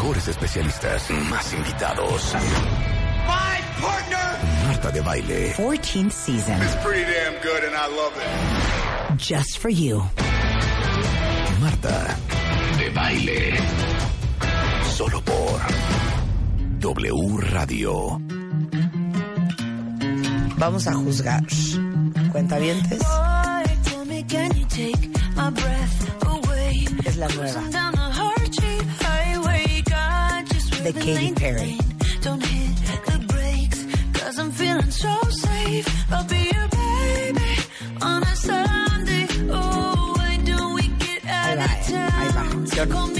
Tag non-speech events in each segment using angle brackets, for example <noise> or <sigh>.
Mejores especialistas. Más invitados. My partner Marta de baile. 14th season. is pretty damn good and I love it. Just for you. Marta de baile. Solo por W Radio. Vamos a juzgar. Cuentavientes. Es la nueva. Don't we get Ahí out va, of eh, ahí va.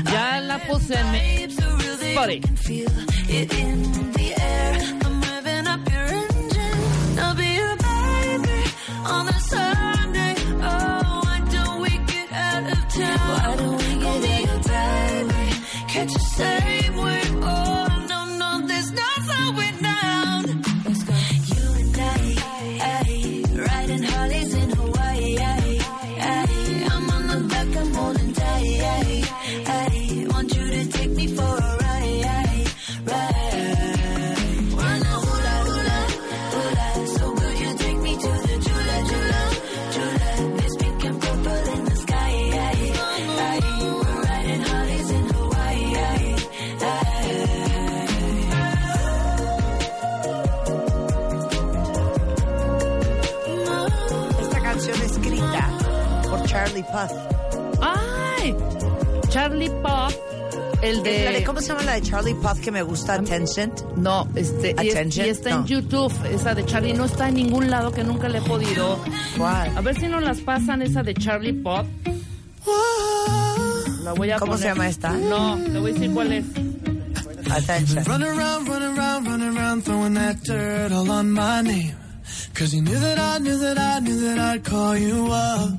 en mi... vibes so real that Buddy. you can ¿Cómo se llama la de Charlie Puth que me gusta? Attention. No, este, y, es- y está no. en YouTube, esa de Charlie. No está en ningún lado que nunca le he podido. ¿Cuál? A ver si nos las pasan, esa de Charlie Pop. La voy a ¿Cómo se poner. llama esta? No, te voy a decir cuál es. Attention. Run around, run around, run around, throwing that dirt all on my name. Cause you knew that I knew that I knew that I'd call you up.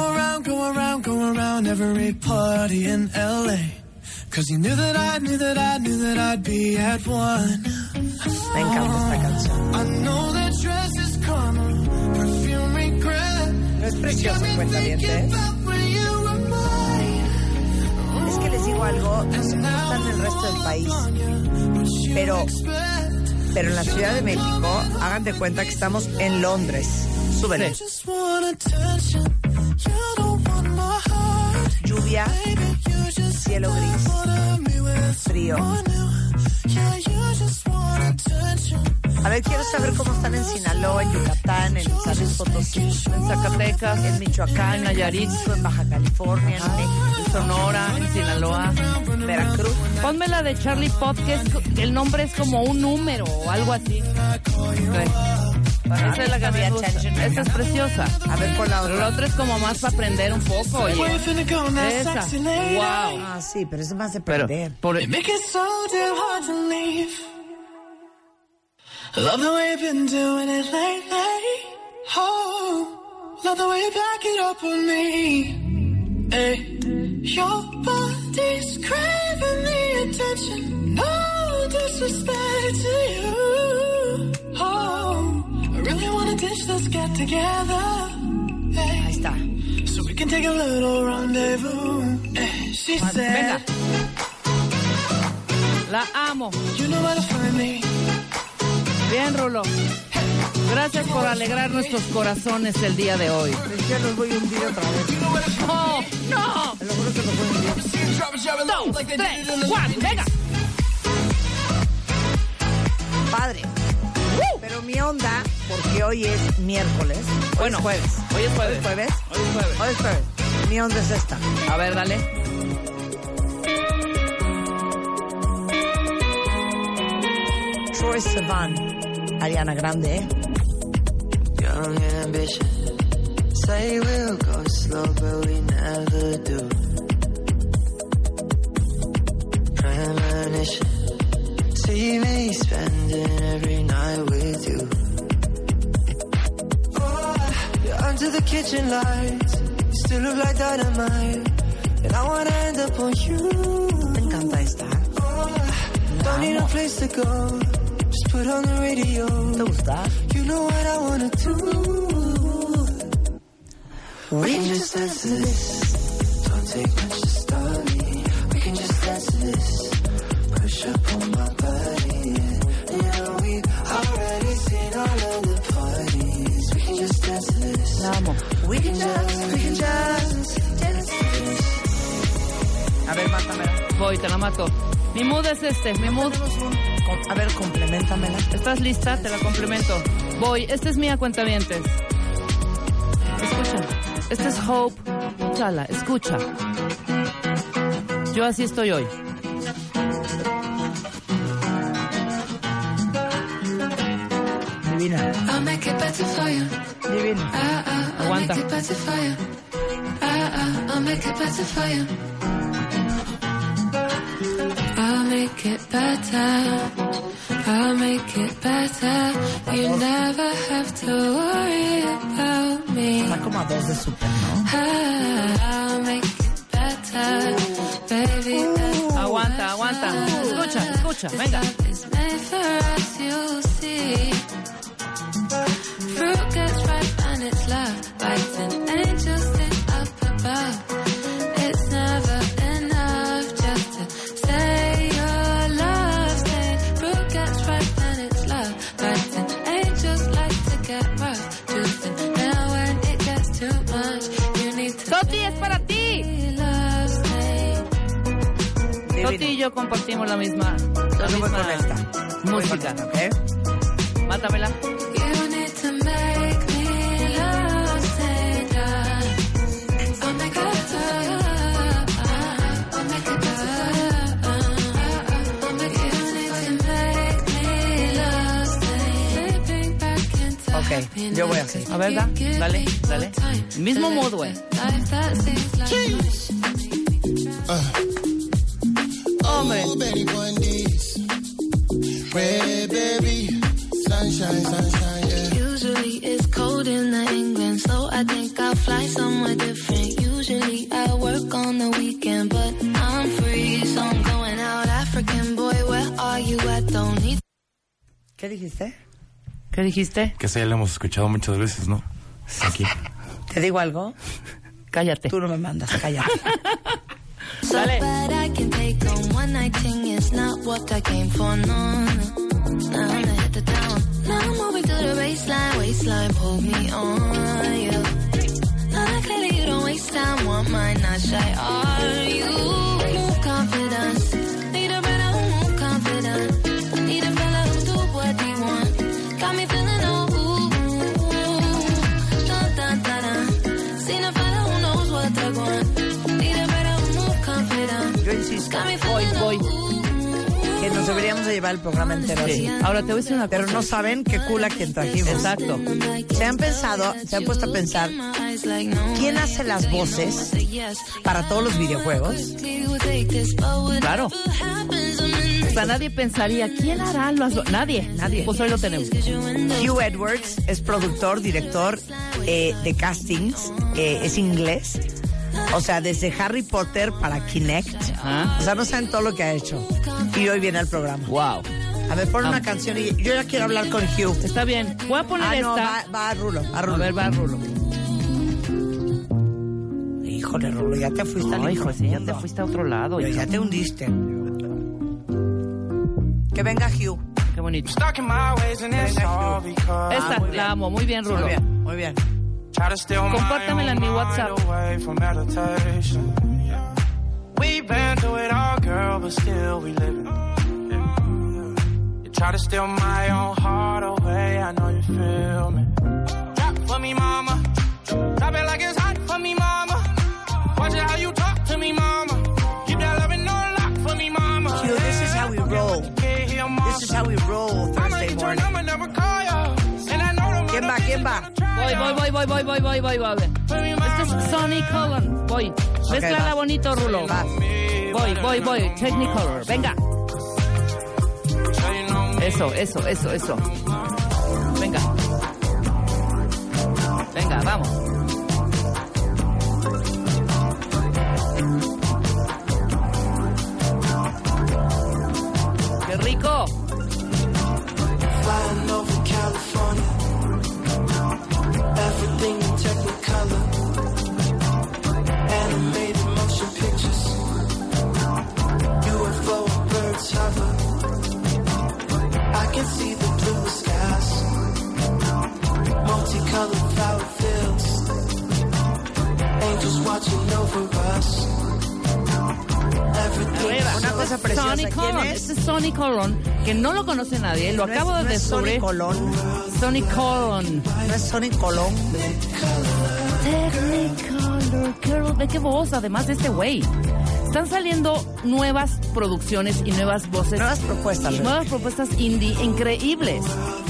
Around, going around, going around every party in LA. Cause you knew that I knew that I knew that I'd be at one. Me encanta esta canción. I know that dress is karma, perfume regret. No es precioso, cuentavientes. Mine. Es que les digo algo, no está en el resto del país, pero, pero en la Ciudad de México, hagan de cuenta que estamos en Londres. Súbele. Lluvia, cielo gris, frío. A ver, quiero saber cómo están en Sinaloa, en Yucatán, en San Potosí, En Zacatecas, en Michoacán, en Nayarit, en Baja California, en Sonora, en Sinaloa. en Veracruz. Ponme la de Charlie Pop, que es, el nombre es como un número o algo así. Esa es la que me gusta. Esa es preciosa. A ver, por la Pero la otra. otra es como más para aprender un poco, oye. Esa. Wow. Ah, sí, pero es más de Pero, perder. por, You make it so damn hard to leave. Love the way you've been doing it lately. Oh, love the way you back it up on me. Hey, your body's craving the attention. No disrespect to you. Oh, Ahí Hey, está. so we can take a little rendezvous. Hey, she Venga. said, La amo. You know where to find me. Bien, Rulo. Gracias por alegrar nuestros corazones el día de hoy. Que los voy a hundir otra vez. ¡Oh, no! Te lo juro que los voy a hundir. Dos, tres, cuatro, venga. Padre. Pero mi onda, porque hoy es miércoles. Hoy Bueno, es jueves. hoy es jueves. ¿Hoy es jueves? Hoy es jueves. Hoy es jueves. Mi onda es esta. A ver, dale. Troy Sivan. Ariana Grande, ¿eh? Young ambition. Say we'll go slow, but we never do. Premonition. See me spending every night with you. Oh, you're under the kitchen lights. You still look like dynamite. And I wanna end up on you. Me encanta esta. Oh, don't need a place to go. Just put on the radio. ¿Te gusta? You know what I wanna do. We can just dance to this. Don't take much to start me. We can just dance to this. A ver, mátamela. Voy, te la mato. Mi mood es este, mi mood. A ver, complementamela. ¿Estás lista? Te la complemento. Voy, esta es mía, cuentavientes. Escucha. Esta es Hope. Chala, escucha. Yo así estoy hoy. I'll make it better for you. Divina. Uh, uh, I'll Aguanta. make it better for you. Uh, uh, I'll make it better for you. I'll make it better. I'll make it better. You never have to worry about me. Está como a dos de super, ¿no? I'll make it better, baby. that's Aguanta, aguanta. Escucha, escucha, venga. It's made for us, you'll see. Yo compartimos la misma, la misma con esta. Voy con música. esta, ¿ok? Mátamela. Ok, yo voy así. A ver, da, dale, dale. Mismo mood, güey. Seems like Hombre. Betty Bundy's. Red baby, sunshine, sunshine, yeah. Usually it's cold in the England, so I think I'll fly somewhere different. Usually I work on the weekend, but I'm free, so I'm going out. African boy, where are you? I don't need ¿Qué dijiste? ¿Qué dijiste? Que esa ya la hemos escuchado muchas veces, ¿no? Aquí. ¿Te digo algo? Cállate. Tú no me mandas, cállate. <laughs> Can take on one night thing is not what I came for, no, no. Now I'm gonna hit the town. Now I'm moving to the baseline, waistline, pull me on, yeah. Now clearly you don't waste time, want mine, not shy, are you? Deberíamos de llevar el programa entero Sí. Ahora te voy a decir una cosa. Pero no saben qué cool a quien trajimos. Exacto. Se han pensado, se han puesto a pensar, ¿quién hace las voces para todos los videojuegos? Claro. O sea, nadie pensaría, ¿quién hará las... vo-? Nadie, nadie. Pues hoy lo tenemos. Hugh Edwards es productor, director eh, de castings, eh, es inglés. O sea, desde Harry Potter para Kinect. Ajá. O sea, no saben todo lo que ha hecho. Y hoy viene al programa. Wow. A ver, pon una Ah. canción y yo ya quiero hablar con Hugh. Está bien. Voy a poner Ah, no, esta. va, va a Rulo, a Rulo. A ver, va, Rulo. Híjole, Rulo, ya te fuiste al No, hijo, si ya te fuiste a otro lado. Hija. ya te hundiste. Que venga Hugh. Que Qué bonito. Esta, la amo. Muy bien, Rulo. Muy bien, muy bien. Try to steal my Compártamela en mi own WhatsApp. mind away from meditation. Yeah. We've been through it all, girl, but still we living. Yeah. You try to steal my own heart away, I know you feel me. Drop for me, mama. Drop it like it's hot for me, mama. Watch it how you talk to me, mama. Keep that loving on lock for me, mama. Q, this is how we roll. This is how we roll Thursday morning. ¿Quién va? ¿Quién va? Voy, voy, voy, voy, voy, voy, voy, voy, voy. Este es Sonny Colon. Voy. Mézclala vas. bonito, Rulo. Voy, voy, voy. Technicolor. Venga. Eso, eso, eso, eso. Venga. Venga, vamos. ¡Qué rico! Everything in Technicolor. Animated motion pictures. UFO and birds hover. I can see the blue skies. Multicolored flower fields. Angels watching over us. Una cosa preciosa. Sonny ¿Quién Colon. es? Este es Sonny Colon, que no lo conoce nadie. Lo No acabo es- de no es Sonny descubrir. Colón. Sonny Colon. No es Sonny Colón. Technicolor. Qué, ¿De qué voz? Además de este güey. Están saliendo nuevas producciones y nuevas voces. Nuevas propuestas. Nuevas propuestas indie increíbles.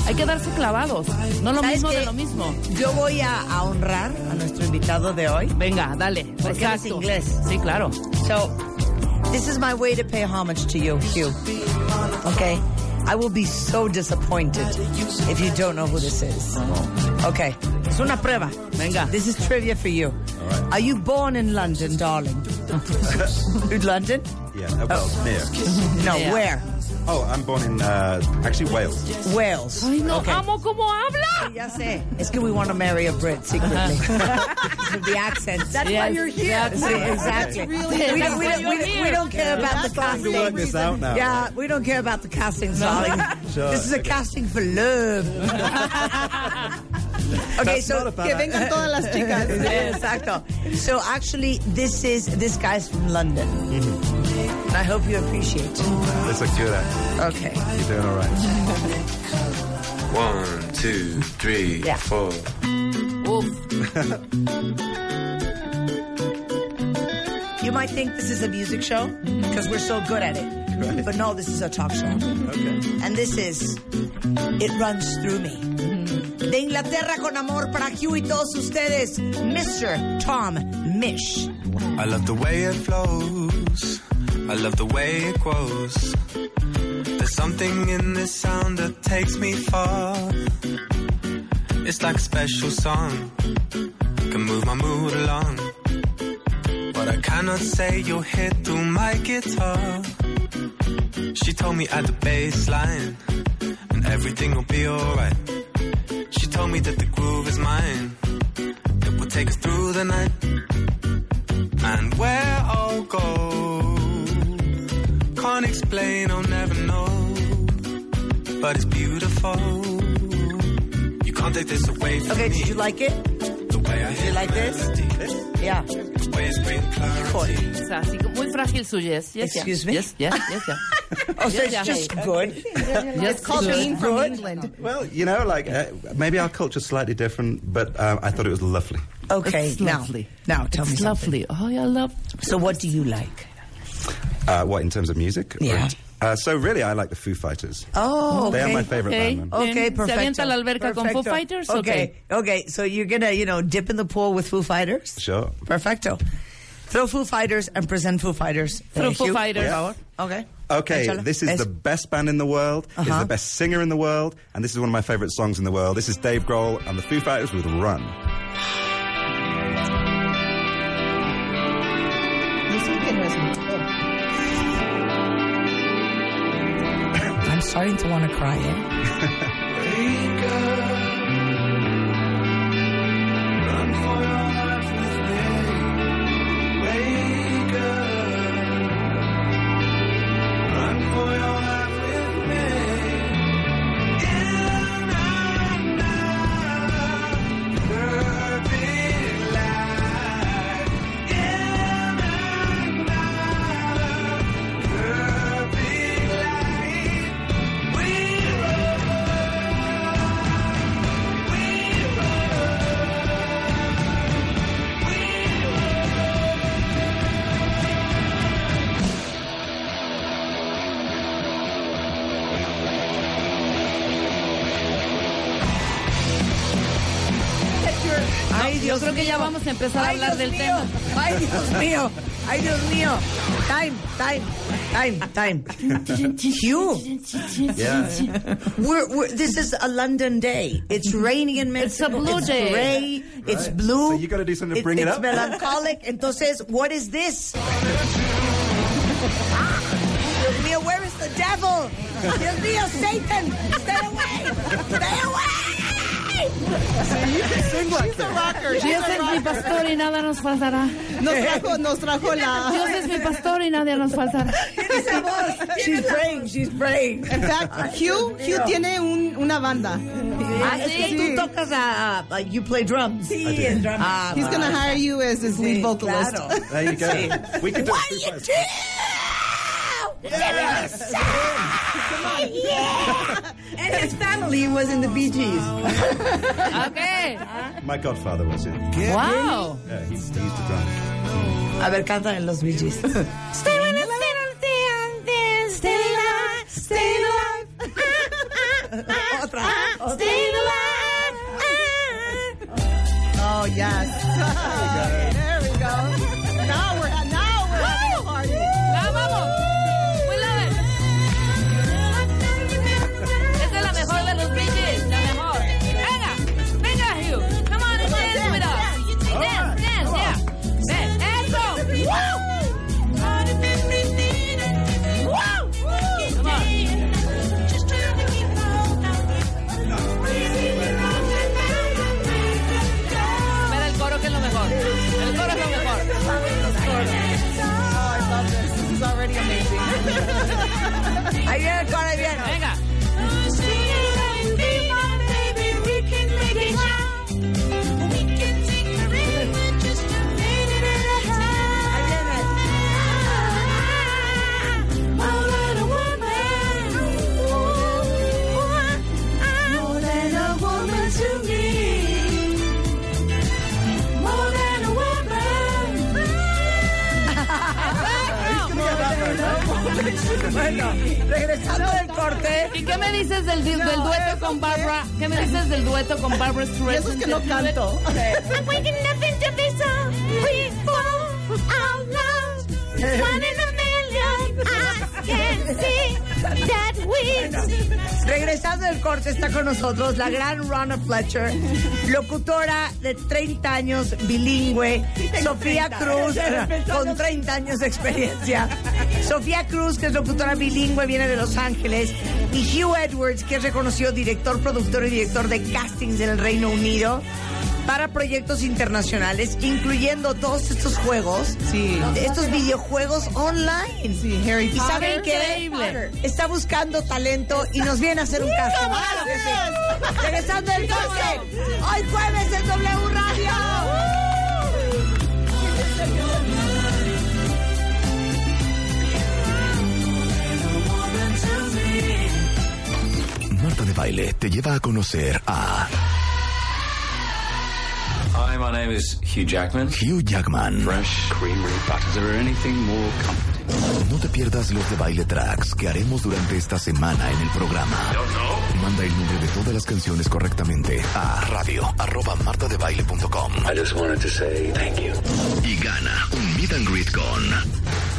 Hay que darse clavados. No lo ¿Sabes mismo de lo mismo. Yo voy a, a honrar a nuestro invitado de hoy. Venga, dale. Porque es inglés. Sí, claro. So, this is my way to pay homage to you, Hugh. Okay? I will be so disappointed if you don't know who this is. Okay. Es una prueba. Venga. This is trivia for you. Are you born in London, darling? in <laughs> London? Yeah, well, near. No, Yeah. where? Oh, I'm born in uh, actually Wales. Wales. Ay, no, Okay. amo cómo habla. Ya sé. Es que we want to marry a Brit secretly. <laughs> Because of the accent. That's why you're here. Sí, exactly. we, don't, we, don't, we, don't, we don't care about the trying to casting. work this out now. Yeah, we don't care about the casting, darling. <laughs> Sure. This is a casting for love. <laughs> okay, That's so not a bad que vengan idea. todas las chicas. Yeah, exacto. So actually, this is this guy's from London, and I hope you appreciate it. That's a good act. Okay. You're doing all right. <laughs> One, two, three, Yeah. four. Uf. You might think this is a music show because we're so good at it, but no, this is a talk show. Okay. And this is It Runs Through Me. De Inglaterra con amor para Hugh y todos ustedes, Mr. Tom Mish. I love the way it flows. I love the way it grows. There's something in this sound that takes me far. It's like a special song. Can move my mood along. But I cannot say you'll hit through my guitar. She told me at the bass line, and everything will be alright. She told me that the groove is mine. It will take us through the night. And where I'll go, explain, I'll never know. But it's beautiful. You can't take this away from Okay, me. did you like it? the way I Did you like this? Yeah. The way it's bring clarity. O sea, así muy frágil su yes. yes yeah. Excuse me? Yes, yes, yes, yeah. <laughs> Oh, so Yes, it's yeah. just good. <laughs> Yes, called good. being from England. Well, you know, like uh, maybe our culture's slightly different, but um, I thought it was lovely. Okay, It's now, lovely. now tell me It's something. lovely. Oh, I love. So what do you like? Uh, what in terms of music? Yeah. in- uh, so really, I like the Foo Fighters. Oh, They are okay. my favorite Okay. band. man. Okay, Se perfecto. avienta a la alberca con Foo Fighters, Okay, okay. So you're gonna, you know, dip in the pool with Foo Fighters. Sure. Perfecto. Throw Foo Fighters and present Foo Fighters. Throw Foo Fighters. por favor. Okay. Okay, Échalo. this is Es- the best band in the world. It's Uh-huh. the best singer in the world, and this is one of my favorite songs in the world. This is Dave Grohl and the Foo Fighters with "Run." I'm starting to want to cry. Eh? <laughs> Yo creo que ya mío. vamos a empezar a hablar Dios del mío. tema. Ay, Dios mío. Ay, Dios mío. Time, time, time, time. Hugh. Yeah. We're, we're, this is a London day. It's raining in Mexico. It's a blue day. gray. It's Right. blue. So you gotta do something to bring it it's up. melancholic. Entonces, what is this? Dios mío, where is the devil? Dios mío, Satan, stay away! Stay away! She's a rocker. She's Dios a es mi pastor y nada nos faltará. Nos trajo, nos trajo la. Dios es mi pastor y nada nos faltará. Esa voz. She's praying, she's praying. In fact, Hugh, Hugh tiene un, una banda. Ah, es que tú tocas a, a- you play drums. Sí, do. Ah, He's gonna hire you as his lead vocalist. claro. <laughs> There you go. We could do What it. you do? <laughs> Yeah. And his family was in the Bee Gees. <laughs> Okay. Uh-huh. My godfather was it. Wow. Yeah, he, he used to drum. A ver, canta en los Bee Gees. Stay with us, <laughs> stay on there, stay alive, stay alive. Otra. Stay alive. Oh yes. Bueno, regresando del corte. ¿Y qué me dices del, du- del dueto con Barbara? ¿Qué me dices del dueto con Barbara Streisand? eso es que no canto. One in a million. I can see that Regresando del corte está con nosotros la gran Ronna Fletcher, locutora de 30 años, bilingüe. Sofía Cruz, con 30 años de experiencia. Sofía Cruz, que es locutora bilingüe, viene de Los Ángeles. Y Hugh Edwards, que es reconocido director, productor y director de castings del Reino Unido para proyectos internacionales, incluyendo todos estos juegos, Sí. estos videojuegos online. Sí, Harry ¿Y saben qué? Increíble. Está buscando talento y nos viene a hacer un que sí. Regresando el corte. Hoy jueves en W Radio. Marta de Baile te lleva a conocer a my name is Hugh Jackman. Hugh Jackman. Fresh creamery butter. Is there anything more comforting? No te pierdas los de baile tracks que haremos durante esta semana en el programa. Manda el nombre de todas las canciones correctamente a radio arroba martadebaile.com I just wanted to say thank you. y gana un meet and greet con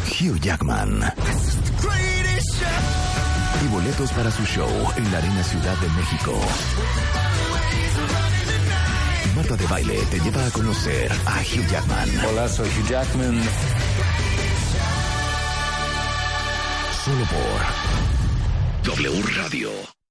Hugh Jackman. Y boletos para su show en la Arena Ciudad de México. Marta de Baile te lleva a conocer a Hugh Jackman. Hola, soy Hugh Jackman. Solo por W Radio.